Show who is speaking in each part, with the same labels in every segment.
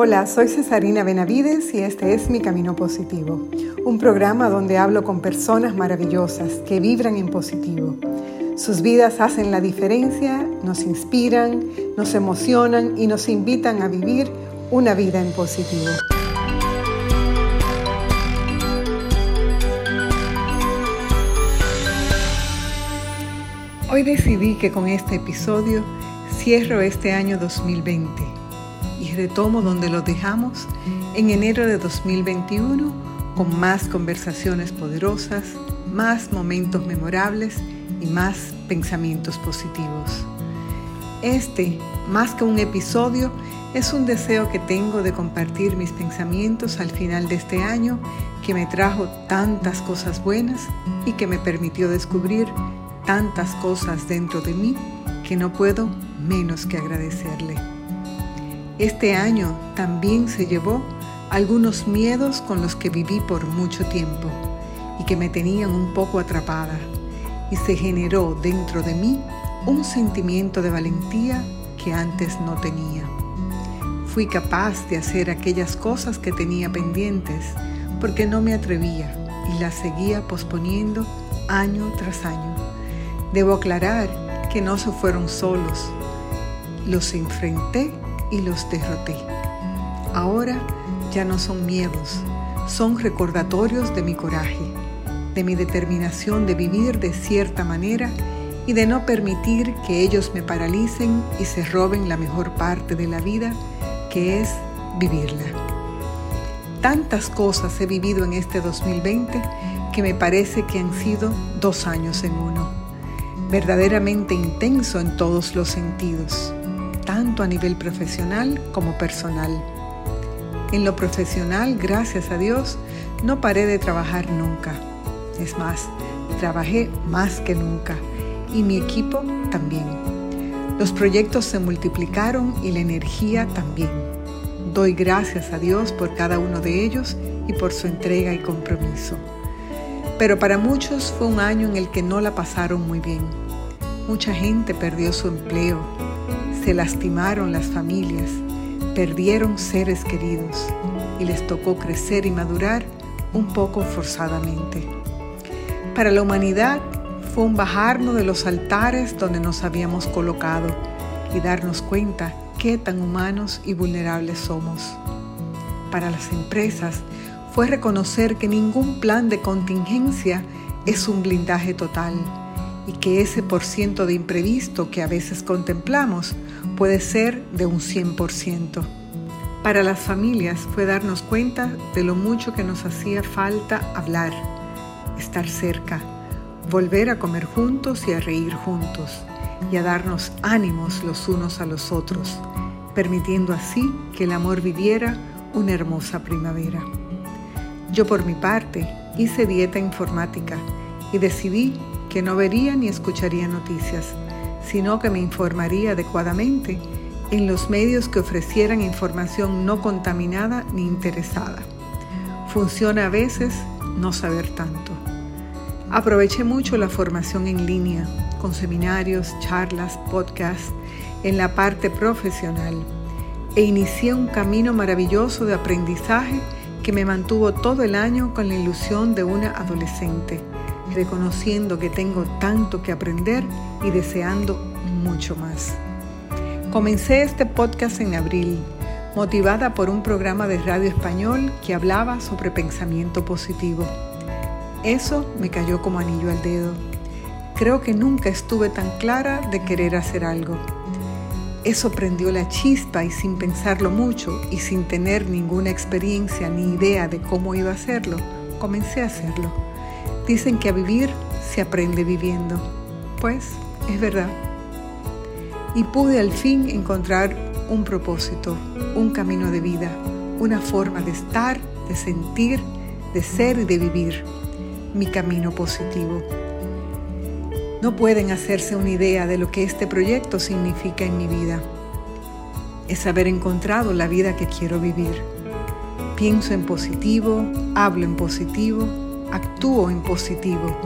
Speaker 1: Hola, soy Cesarina Benavides y este es Mi Camino Positivo, un programa donde hablo con personas maravillosas que vibran en positivo. Sus vidas hacen la diferencia, nos inspiran, nos emocionan y nos invitan a vivir una vida en positivo. Hoy decidí que con este episodio cierro este año 2020 y retomo donde lo dejamos en enero de 2021 con más conversaciones poderosas, más momentos memorables y más pensamientos positivos. Este, más que un episodio, es un deseo que tengo de compartir mis pensamientos al final de este año que me trajo tantas cosas buenas y que me permitió descubrir tantas cosas dentro de mí que no puedo menos que agradecerle. Este año también se llevó algunos miedos con los que viví por mucho tiempo y que me tenían un poco atrapada y se generó dentro de mí un sentimiento de valentía que antes no tenía. Fui capaz de hacer aquellas cosas que tenía pendientes porque no me atrevía y las seguía posponiendo año tras año Debo aclarar que no se fueron solos. Los enfrenté y los derroté. Ahora ya no son miedos, son recordatorios de mi coraje, de mi determinación de vivir de cierta manera y de no permitir que ellos me paralicen y se roben la mejor parte de la vida, que es vivirla. Tantas cosas he vivido en este 2020 que me parece que han sido dos años en uno verdaderamente intenso en todos los sentidos, tanto a nivel profesional como personal. En lo profesional, gracias a Dios, no paré de trabajar nunca. Es más, trabajé más que nunca y mi equipo también. Los proyectos se multiplicaron y la energía también. Doy gracias a Dios por cada uno de ellos y por su entrega y compromiso. Pero para muchos fue un año en el que no la pasaron muy bien. Mucha gente perdió su empleo, se lastimaron las familias, perdieron seres queridos y les tocó crecer y madurar un poco forzadamente. Para la humanidad fue un bajarnos de los altares donde nos habíamos colocado y darnos cuenta qué tan humanos y vulnerables somos. Para las empresas fue reconocer que ningún plan de contingencia es un blindaje total y que ese por ciento de imprevisto que a veces contemplamos puede ser de un 100%. Para las familias fue darnos cuenta de lo mucho que nos hacía falta hablar, estar cerca, volver a comer juntos y a reír juntos y a darnos ánimos los unos a los otros, permitiendo así que el amor viviera una hermosa primavera. Yo por mi parte hice dieta informática y decidí que no vería ni escucharía noticias, sino que me informaría adecuadamente en los medios que ofrecieran información no contaminada ni interesada. Funciona a veces no saber tanto. Aproveché mucho la formación en línea, con seminarios, charlas, podcasts, en la parte profesional, e inicié un camino maravilloso de aprendizaje que me mantuvo todo el año con la ilusión de una adolescente, reconociendo que tengo tanto que aprender y deseando mucho más. Comencé este podcast en abril, motivada por un programa de radio español que hablaba sobre pensamiento positivo. Eso me cayó como anillo al dedo. Creo que nunca estuve tan clara de querer hacer algo. Eso prendió la chispa y sin pensarlo mucho y sin tener ninguna experiencia ni idea de cómo iba a hacerlo, comencé a hacerlo. Dicen que a vivir se aprende viviendo. Pues es verdad. Y pude al fin encontrar un propósito, un camino de vida, una forma de estar, de sentir, de ser y de vivir. Mi camino positivo. No pueden hacerse una idea de lo que este proyecto significa en mi vida. Es haber encontrado la vida que quiero vivir. Pienso en positivo, hablo en positivo, actúo en positivo.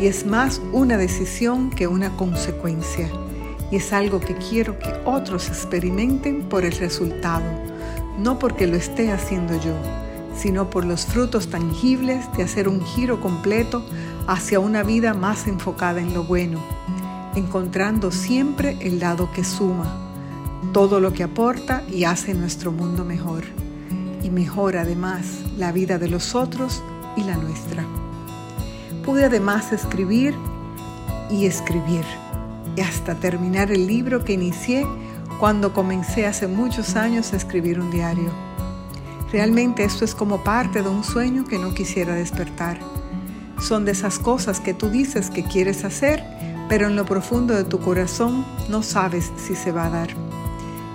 Speaker 1: Y es más una decisión que una consecuencia. Y es algo que quiero que otros experimenten por el resultado, no porque lo esté haciendo yo, sino por los frutos tangibles de hacer un giro completo hacia una vida más enfocada en lo bueno, encontrando siempre el lado que suma, todo lo que aporta y hace nuestro mundo mejor, y mejora además la vida de los otros y la nuestra. Pude además escribir y escribir, hasta terminar el libro que inicié cuando comencé hace muchos años a escribir un diario. Realmente esto es como parte de un sueño que no quisiera despertar. Son de esas cosas que tú dices que quieres hacer, pero en lo profundo de tu corazón no sabes si se va a dar.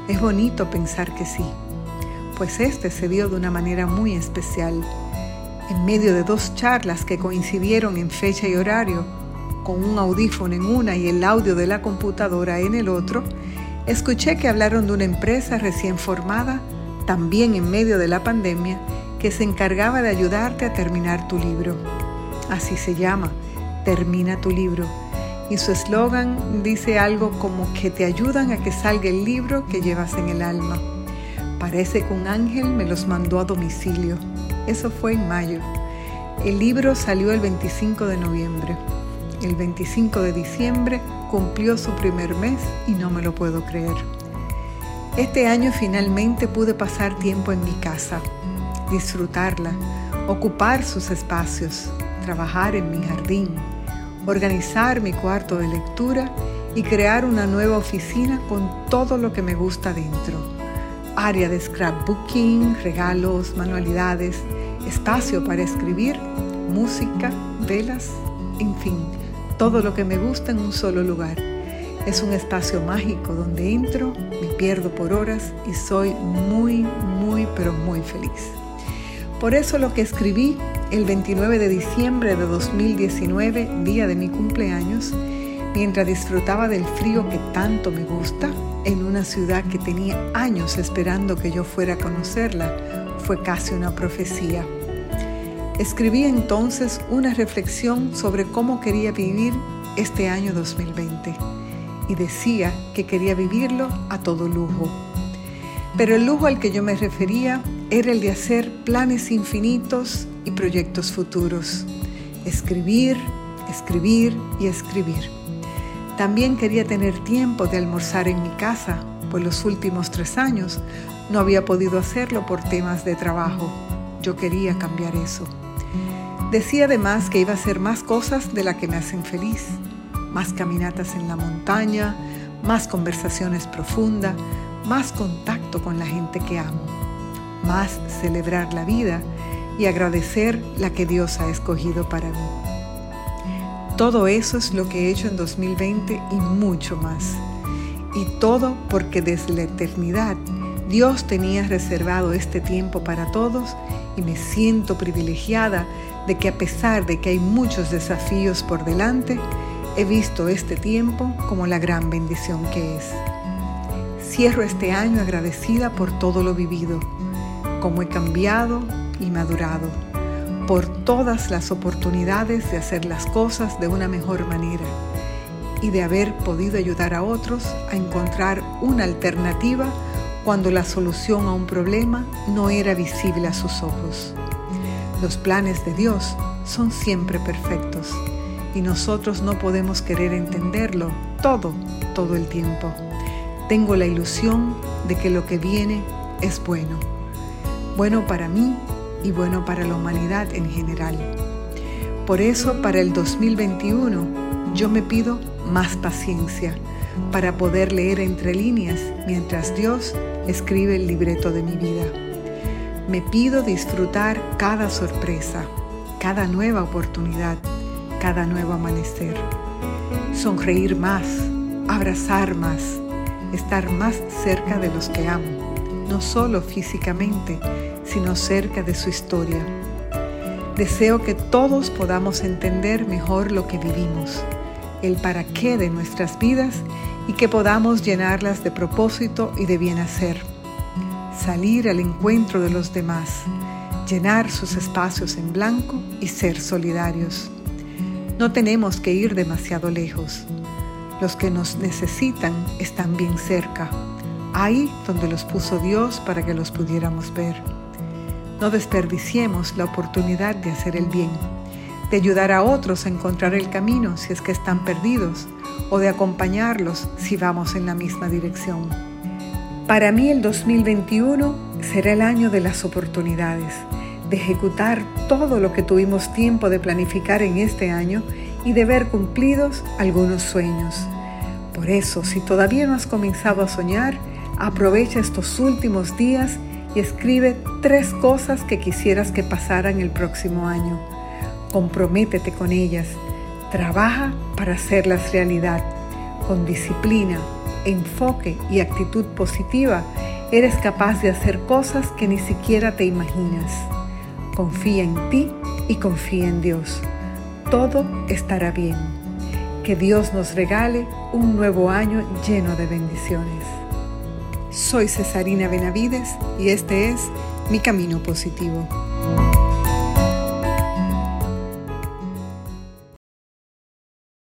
Speaker 1: Es bonito pensar que sí, pues este se dio de una manera muy especial. En medio de dos charlas que coincidieron en fecha y horario, con un audífono en una y el audio de la computadora en el otro, escuché que hablaron de una empresa recién formada también en medio de la pandemia, que se encargaba de ayudarte a terminar tu libro. Así se llama, Termina tu libro. Y su eslogan dice algo como que te ayudan a que salga el libro que llevas en el alma. Parece que un ángel me los mandó a domicilio. Eso fue en mayo. El libro salió el 25 de noviembre. El 25 de diciembre cumplió su primer mes y no me lo puedo creer. Este año finalmente pude pasar tiempo en mi casa, disfrutarla, ocupar sus espacios, trabajar en mi jardín, organizar mi cuarto de lectura y crear una nueva oficina con todo lo que me gusta dentro. Área de scrapbooking, regalos, manualidades, espacio para escribir, música, velas, en fin, todo lo que me gusta en un solo lugar. Es un espacio mágico donde entro, me pierdo por horas y soy muy, muy, pero muy feliz. Por eso lo que escribí el 29 de diciembre de 2019, día de mi cumpleaños, mientras disfrutaba del frío que tanto me gusta, en una ciudad que tenía años esperando que yo fuera a conocerla, fue casi una profecía. Escribí entonces una reflexión sobre cómo quería vivir este año 2020 y decía que quería vivirlo a todo lujo. Pero el lujo al que yo me refería era el de hacer planes infinitos y proyectos futuros. Escribir, escribir y escribir. También quería tener tiempo de almorzar en mi casa, pues los últimos tres años no había podido hacerlo por temas de trabajo. Yo quería cambiar eso. Decía además que iba a hacer más cosas de las que me hacen feliz más caminatas en la montaña, más conversaciones profundas, más contacto con la gente que amo, más celebrar la vida y agradecer la que Dios ha escogido para mí. Todo eso es lo que he hecho en 2020 y mucho más. Y todo porque desde la eternidad Dios tenía reservado este tiempo para todos y me siento privilegiada de que a pesar de que hay muchos desafíos por delante, He visto este tiempo como la gran bendición que es. Cierro este año agradecida por todo lo vivido, como he cambiado y madurado, por todas las oportunidades de hacer las cosas de una mejor manera y de haber podido ayudar a otros a encontrar una alternativa cuando la solución a un problema no era visible a sus ojos. Los planes de Dios son siempre perfectos y nosotros no podemos querer entenderlo todo, todo el tiempo. Tengo la ilusión de que lo que viene es bueno, bueno para mí y bueno para la humanidad en general. Por eso para el 2021 yo me pido más paciencia para poder leer entre líneas mientras Dios escribe el libreto de mi vida. Me pido disfrutar cada sorpresa, cada nueva oportunidad cada nuevo amanecer. Sonreír más, abrazar más, estar más cerca de los que amo, no solo físicamente, sino cerca de su historia. Deseo que todos podamos entender mejor lo que vivimos, el para qué de nuestras vidas y que podamos llenarlas de propósito y de bien hacer. Salir al encuentro de los demás, llenar sus espacios en blanco y ser solidarios. No tenemos que ir demasiado lejos. Los que nos necesitan están bien cerca. ahí donde los puso Dios para que los pudiéramos ver. No desperdiciemos la oportunidad de hacer el bien, de ayudar a otros a encontrar el camino si es que están perdidos o de acompañarlos si vamos en la misma dirección. Para mí el 2021 será el año de las oportunidades, de ejecutar todo lo que tuvimos tiempo de planificar en este año y de ver cumplidos algunos sueños. Por eso, si todavía no has comenzado a soñar, aprovecha estos últimos días escribe tres cosas que quisieras que pasaran el próximo año. Comprométete con ellas. Trabaja para hacerlas realidad. Con disciplina, enfoque y actitud positiva, eres capaz de hacer cosas que ni siquiera te imaginas. Confía en ti y confía en Dios. Todo estará bien. Que Dios nos regale un nuevo año lleno de bendiciones. Soy Cesarina Benavides y este es Mi Camino Positivo.